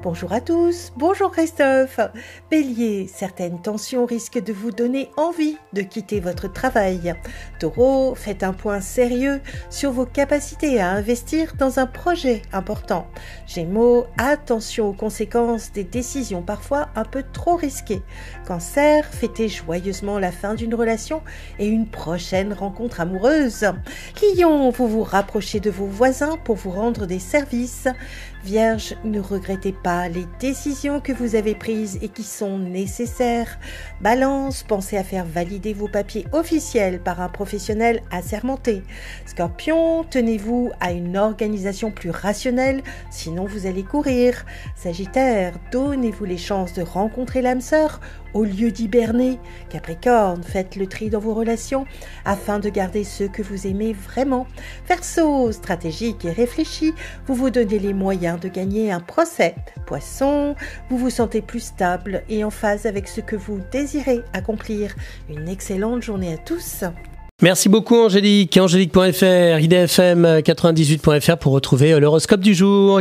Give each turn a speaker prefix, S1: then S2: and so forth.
S1: Bonjour à tous, bonjour Christophe. Bélier, certaines tensions risquent de vous donner envie de quitter votre travail. Taureau, faites un point sérieux sur vos capacités à investir dans un projet important. Gémeaux, attention aux conséquences des décisions parfois un peu trop risquées. Cancer, fêtez joyeusement la fin d'une relation et une prochaine rencontre amoureuse. Lion, vous vous rapprochez de vos voisins pour vous rendre des services. Vierge, ne regrettez pas les décisions que vous avez prises et qui sont nécessaires. Balance, pensez à faire valider vos papiers officiels par un professionnel assermenté. Scorpion, tenez-vous à une organisation plus rationnelle, sinon vous allez courir. Sagittaire, donnez-vous les chances de rencontrer l'âme sœur au lieu d'hiberner. Capricorne, faites le tri dans vos relations afin de garder ceux que vous aimez vraiment. Verseau, stratégique et réfléchi, vous vous donnez les moyens de gagner un procès. Poisson, vous vous sentez plus stable et en phase avec ce que vous désirez accomplir. Une excellente journée à tous.
S2: Merci beaucoup Angélique. Angélique.fr, idfm98.fr pour retrouver l'horoscope du jour.